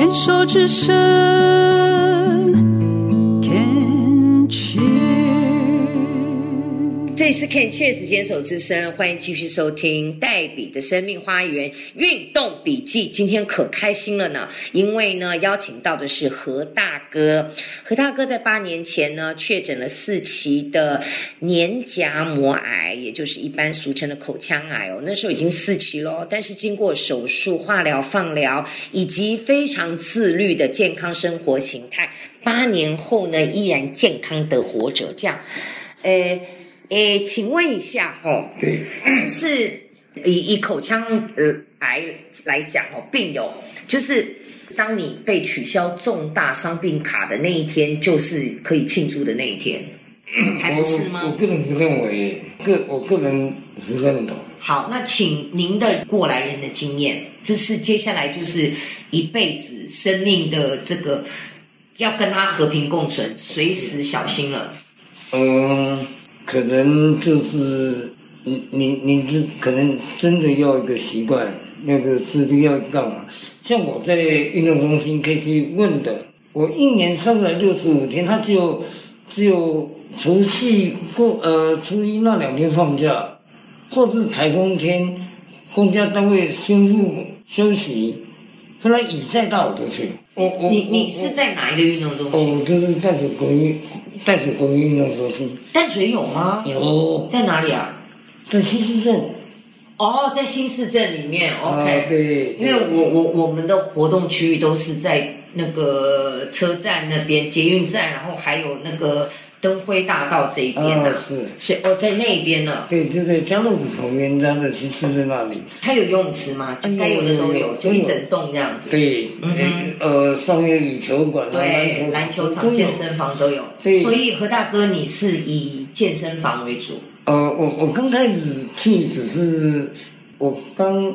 牵手之声。是 Can Cheers 坚守之声，欢迎继续收听黛比的生命花园运动笔记。今天可开心了呢，因为呢邀请到的是何大哥。何大哥在八年前呢确诊了四期的黏荚膜癌，也就是一般俗称的口腔癌哦。那时候已经四期咯，但是经过手术、化疗、放疗以及非常自律的健康生活形态，八年后呢依然健康的活着。这样，呃。诶，请问一下哦，对，就是以以口腔呃癌来讲哦，病友就是当你被取消重大伤病卡的那一天，就是可以庆祝的那一天，还不是我我吗？个人是认为，个我个人是认同。好，那请您的过来人的经验，这是接下来就是一辈子生命的这个要跟他和平共存，随时小心了。嗯，可能就是你你你这可能真的要一个习惯，那个自律要干嘛？像我在运动中心可以去问的，我一年三百六十五天，他只有只有除夕过呃初一那两天放假，或是台风天，公家单位宣布休息，后来雨再大我都去。我我你你是在哪一个运动中心？哦，就是淡水国运淡水公益运动中心淡水有吗？有在哪里啊？在新市镇。哦，在新市镇里面啊。对，因为我我我们的活动区域都是在那个车站那边，捷运站，然后还有那个灯辉大道这一边啊的，是，所以哦，在那边呢，对，就在江乐子旁边，它的新市镇那里。它有游泳池吗？就该有的都有，就一整栋这样子。对，嗯哼呃呃，上面羽球馆篮篮球场、健。身房都有。对所以何大哥，你是以健身房为主。呃，我我刚开始去只是我刚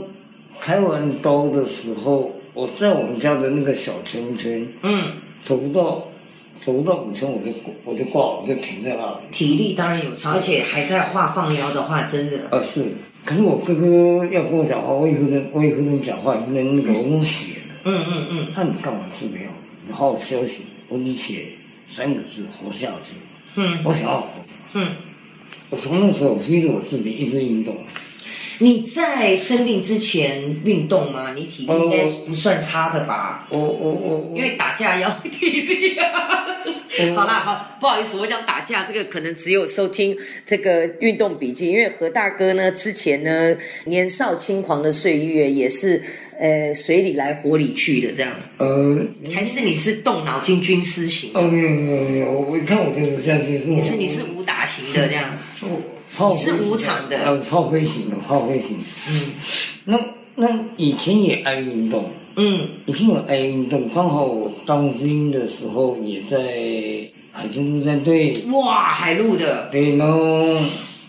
开完刀的时候，我在我们家的那个小圈圈嗯，走不到，走不到五圈我就我就挂了，我就停在那里。体力当然有差，而且还在画放腰的话，真的。啊是，可是我哥哥要跟我讲话，我也不能，我也不能讲话，也不能那个，我用写的。嗯嗯嗯那你干嘛治疗？你好好休息。我只写三个字：活下去。嗯我想要活。嗯。我从那时候逼着我自己一直运动。你在生病之前运动吗？你体力应该不算差的吧？我我我我因为打架要体力啊。嗯好啦，好，不好意思，我讲打架这个可能只有收听这个运动笔记，因为何大哥呢之前呢年少轻狂的岁月也是呃水里来火里去的这样，呃，还是你是动脑筋军师型的？哦没有没有没有，我看我就是这样子，是你是你是武打型的这样？是无常的呃，炮灰型的，炮灰型。嗯那那以前也爱运动，嗯以前我爱运动，刚好我当兵的时候也在海军陆战队，哇，海陆的，对，然后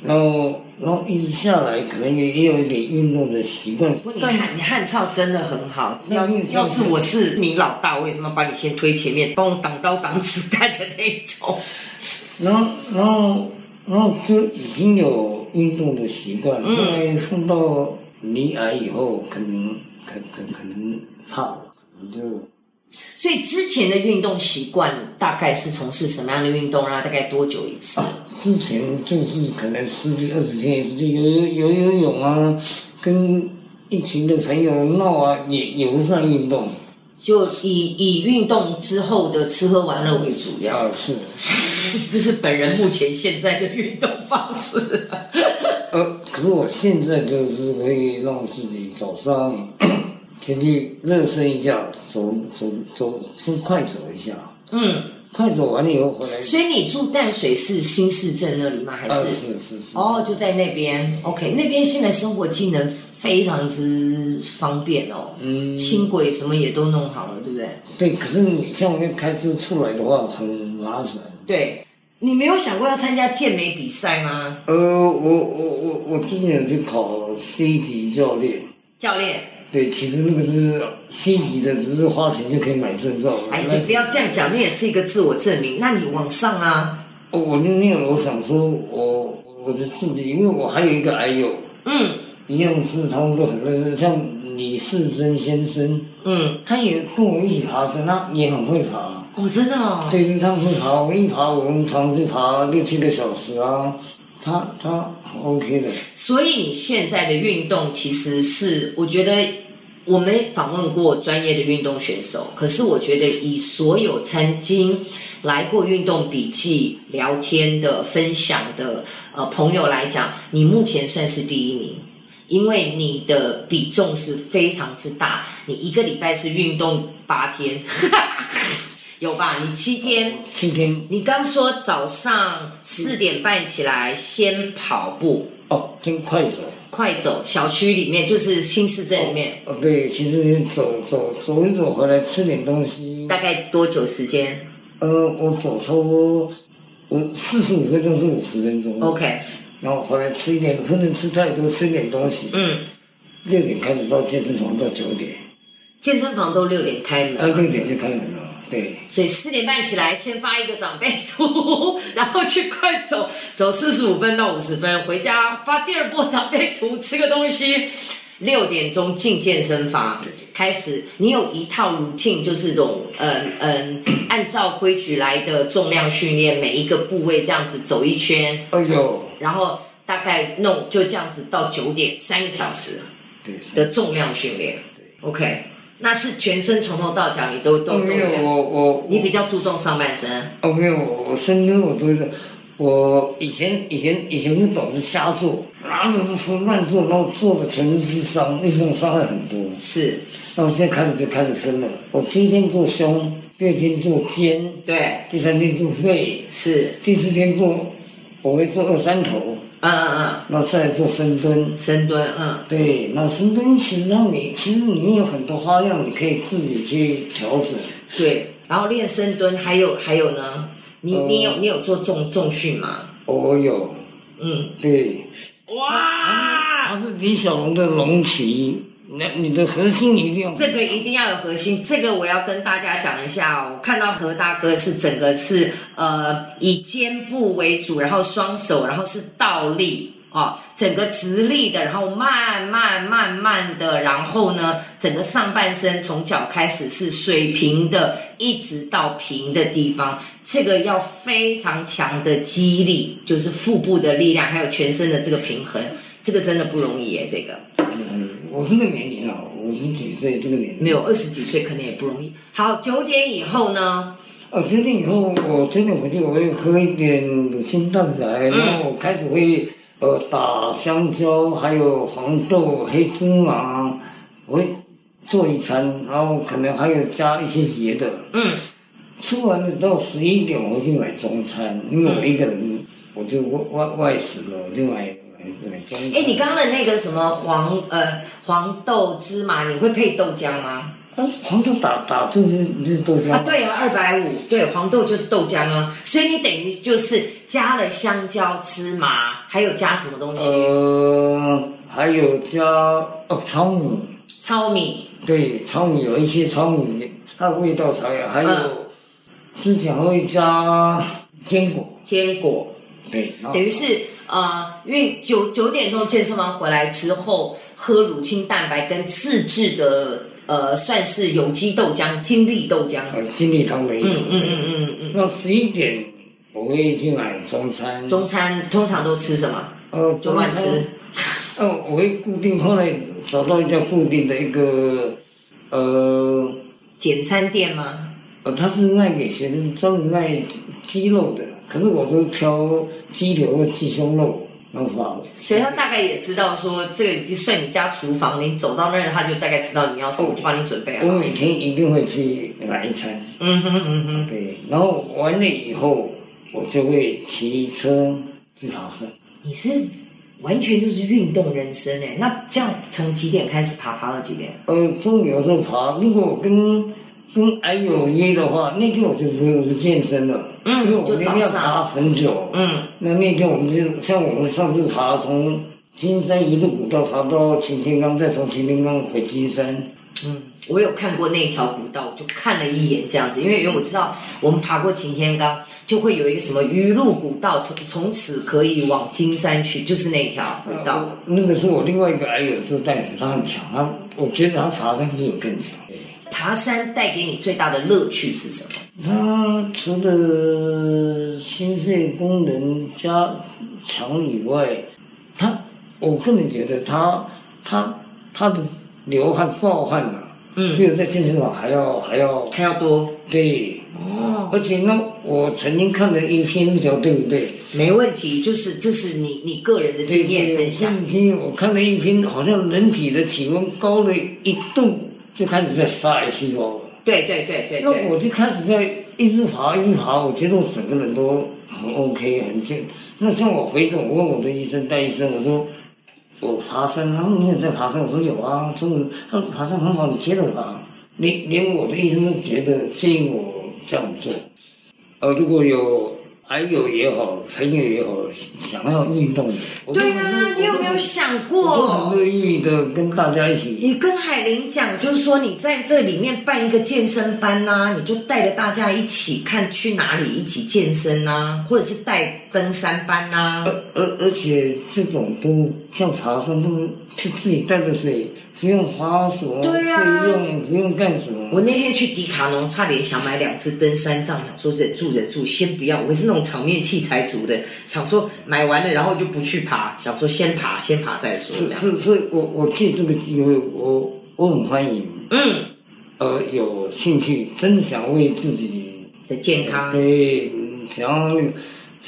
然后然后一直下来，可能也也有一点运动的习惯不过，你但汉你汉操真的很好。要是要是我是你老大，我为什么把你先推前面，帮我挡刀挡子弹的那一种？然后然后然后就已经有运动的习惯，嗯后来送到离癌以后，可能可可可能怕了，可能就。所以之前的运动习惯大概是从事什么样的运动啊？大概多久一次？之前就是可能十几二十天一次，就游游游泳啊，跟一群的朋友闹啊，也也不算运动就以以运动之后的吃喝玩乐为主，要。啊，是。这是本人目前现在的运动方式。呃，可是我现在就是可以让自己早上 天气热身一下，走走走，先快走一下，嗯，快走完了以后回来。所以你住淡水市新市镇那里吗？还啊，是？是是是。哦，就在那边。OK，那边现在生活技能非常之方便哦，嗯，轻轨什么也都弄好了，对不对？对，可是你像我那开车出来的话，很麻烦。对。你没有想过要参加健美比赛吗？呃，我我我我之前有去考 C 级教练。教练，对，其实那个是 C 级的，只是花钱就可以买证照。哎，你不要这样讲，那也是一个自我证明。那你往上啊，我我就那样，我想说我我的自己，因为我还有一个癌友，嗯，一样是他们都很认识，像李世珍先生，嗯，他也跟我一起爬山，他也很会爬。哦，真的哦，对，就是他们会爬，我一爬，我们常去爬六七个小时啊。他他 OK 的，所以你现在的运动其实是，我觉得我们访问过专业的运动选手，可是我觉得以所有曾经来过运动笔记聊天的分享的呃朋友来讲，你目前算是第一名。因为你的比重是非常之大，你一个礼拜是运动八天，哈哈有吧？你七天，七天你刚说早上四点半起来先跑步，哦，先快走。快走，小区里面就是新市镇里面，哦，对，其实你走走走一走回来吃点东西，大概多久时间呃，我走差不多我四十五分钟至五十分钟。？OK，然后回来吃一点，不能吃太多，吃点东西。嗯，六点开始到健身房到九点，健身房都六点开门，啊，六点就开门了。对，所以四点半起来，先发一个长辈图，然后去快走，走四十五分到五十分，回家发第二波长辈图，吃个东西。六点钟进健身房对，开始。你有一套 routine，就是这种嗯嗯，按照规矩来的重量训练，每一个部位这样子走一圈，哎呦，然后大概弄就这样子到九点，三个小时对，的重量训练。对 OK，那是全身从头到脚你都都哦没有我我你比较注重上半身。哦没有我深蹲我都是，我以前以前以前是总是瞎做，哪都是说乱做，然后做的全身是伤，运动伤害很多。是，那我现在开始就开始生了，我第一天做胸，第二天做肩，对，第三天做肺，是，第四天做我会做二三头，嗯嗯嗯。那再做深蹲嗯，。深蹲，嗯，对，那深蹲其实让你，其实你有很多花样，你可以自己去调整。对。然后练深蹲，还有还有呢，你呃你有你有做重重训吗？我有，嗯，对，哇，他是李小龙的龙旗，那你的核心一定要这个一定要有核心，这个我要跟大家讲一下哦。我看到何大哥是整个是呃以肩部为主，然后双手，然后是倒立哦，整个直立的，然后慢慢慢慢的，然后呢，整个上半身从脚开始是水平的，一直到平的地方，这个要非常强的肌力，就是腹部的力量，还有全身的这个平衡，这个真的不容易耶，这个。嗯，我这个年龄了，五十几岁这个年龄没有二十几岁可能也不容易。好，九点以后呢？呃，九点以后，我九点回去，我会喝一点乳清蛋白，然后我开始会呃打香蕉，还有黄豆、黑芝麻，我会做一餐，然后可能还有加一些别的。嗯，吃完了到十一点，我会去买中餐，因为我一个人，我就外外外食了，我就买哎，你刚刚的那个什么黄呃黄豆芝麻，你会配豆浆吗？啊，黄豆打打就是就是豆浆啊，对啊，二百五，对，黄豆就是豆浆啊，所以你等于就是加了香蕉、芝麻，还有加什么东西？呃，还有加哦糙米。糙米，对，糙米有一些糙米，它的味道才有，还有、嗯之前还会加坚果，坚果，对，等于是呃，因为九九点钟健身房回来之后，喝乳清蛋白跟自制的呃，算是有机豆浆、精力豆浆。呃金利汤的意嗯思。嗯嗯嗯嗯那十一点我会去买中餐，嗯。中餐通常都吃什么？呃就乱吃。呃，我会固定，后来找到一家固定的一个，呃简餐店吗？呃，他是卖给学生，专门卖鸡肉的，可是我都挑鸡腿或鸡胸肉，然后发。所以他大概也知道说，这个已经算你家厨房，你走到那儿他就大概知道你要什么，就帮你准备好。我每天一定会去买一餐。嗯哼嗯哼，对，然后完了以后，我就会骑车去爬山。你是完全就是运动人生哎。那这样从几点开始爬，爬到几点？呃，中午有时候爬，如果我跟跟癌友约的话，那天我就是不健身了，嗯因为我就那天要爬很久。嗯那那天我们就像我们上次爬从金山一路古道爬到擎天岗，再从擎天岗回金山，嗯，我有看过那条古道，我就看了一眼这样子，因为因为我知道我们爬过擎天岗，就会有一个什么鱼路古道，从从此可以往金山去，就是那条古道。呃那个是我另外一个矮友做袋子，他很强，他我觉得他爬山比我更强。爬山带给你最大的乐趣是什么？它除了心肺功能加强以外，它我个人觉得它它它的流汗暴汗啊，嗯比我在健身房还要还要还要多对，哦，而且呢，我曾经看了一篇这条对不对？没问题，就是这是你你个人的经验对，分享。一篇我看了一篇，好像人体的体温高了一度就开始在杀癌细胞了。对对对对那，我就开始在一直爬，一直爬，我觉得我整个人都很 OK，很健。那像我回诊，我问我的医生，戴医生，我说我爬山，他说你也在爬山，我说有啊，中午他说爬山很好，你接着爬。连连我的医生都觉得建议我这样做。呃，如果有癌友也好，朋友也好，想要运动的，对啊，你有没有想过？我很乐意的跟大家一起。你跟海玲讲，就是说你在这里面办一个健身班呐、你就带着大家一起看去哪里一起健身呐、或者是带登山班呐、而而而且这种都像爬山都是自己带着水，不用花什么对啊费用，不用干什么。我那天去迪卡侬，差点想买两只登山杖，想说忍住忍住，先不要。我是那种场面器材族的，想说买完了然后就不去爬，想说先爬先爬再说。是是是，我我借这个机会，我我很欢迎，嗯，呃，有兴趣，真的想为自己的健康，对，嗯想要那个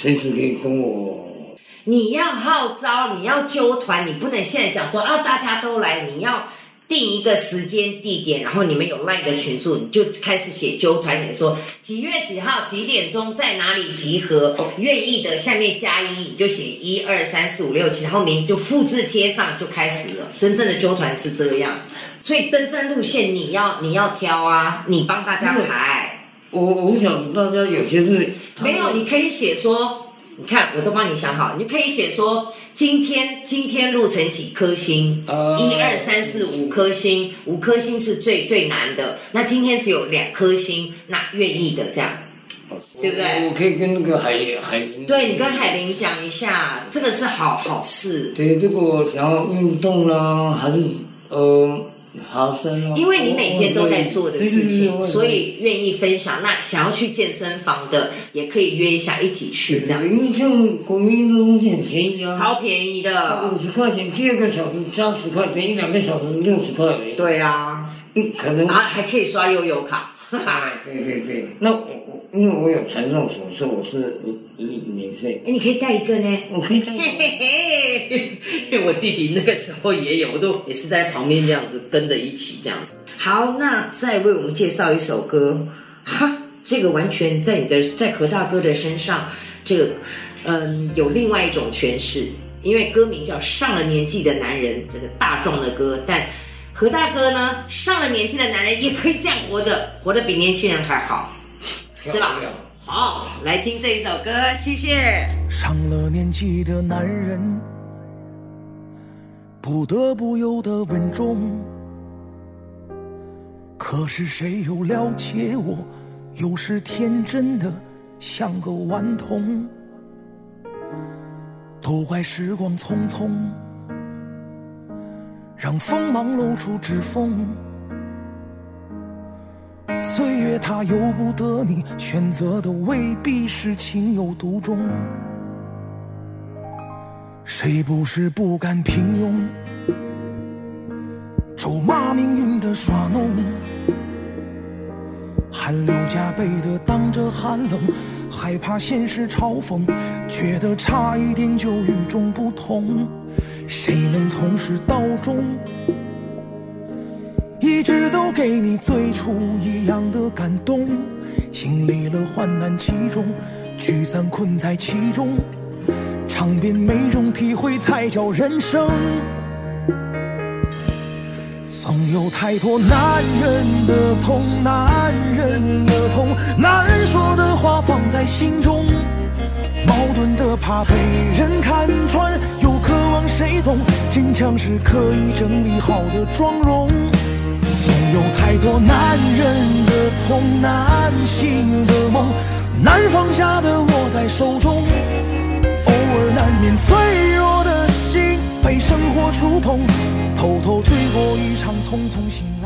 随时可以跟我。你要号召，你要揪团，你不能现在讲说啊大家都来，你要定一个时间地点，然后你们有 line 的群组，你就开始写揪团，你说几月几号几点钟在哪里集合，愿意的下面加一，你就写一二三四五六七，然后名字就复制贴上就开始了。真正的揪团是这样，所以登山路线你要你要挑啊，你帮大家排。我我不晓得大家有些是没有，你可以写说，你看我都帮你想好，你可以写说今天今天路程几颗星，呃一二三四五颗星，五颗星是最最难的，那今天只有两颗星，那愿意的这样，对不对？我可以跟那个海海林对你跟海林讲一下，这个是好好事。对，如果想要运动啦，还是呃爬山啊，因为你每天都在做的事情，所以愿意分享。那想要去健身房的，也可以约一下一起去，这样因为像国民运动很便宜啊，超便宜的五。十块钱，第二个小时加十块，等于两个小时六十块。对啊，嗯，可能啊还可以刷悠游卡。哎，对对对，那我我因为我有残障手册，我是免免费，哎，你可以带一个呢。我可以带。嘿嘿嘿，因为我弟弟那个时候也有，我都也是在旁边这样子跟着一起这样子。好，那再为我们介绍一首歌，哈，这个完全在你的在何大哥的身上，这个嗯有另外一种诠释，因为歌名叫《上了年纪的男人》，这个大壮的歌，但何大哥呢，上了年纪的男人也可以这样活着，活得比年轻人还好，是吧？好，来听这一首歌，谢谢。上了年纪的男人，不得不有的稳重。可是谁又了解我？有时天真的像个顽童。都怪时光匆匆，让锋芒露出指缝。岁月它由不得你，选择的未必是情有独钟。谁不是不甘平庸，咒骂命运的耍弄，汗流浃背的挡着寒冷，害怕现实嘲讽，觉得差一点就与众不同。谁能从始到终？一直都给你最初一样的感动，经历了患难其中，聚散困在其中，尝遍每种体会才叫人生。总有太多男人的痛，男人的痛，难说的话放在心中，矛盾的怕被人看穿，谁懂，坚强是可以整理好的妆容。总有太多男人的痛，难醒的梦，难放下的握在手中。偶尔难免脆弱的心被生活触碰，偷偷醉过一场匆匆醒。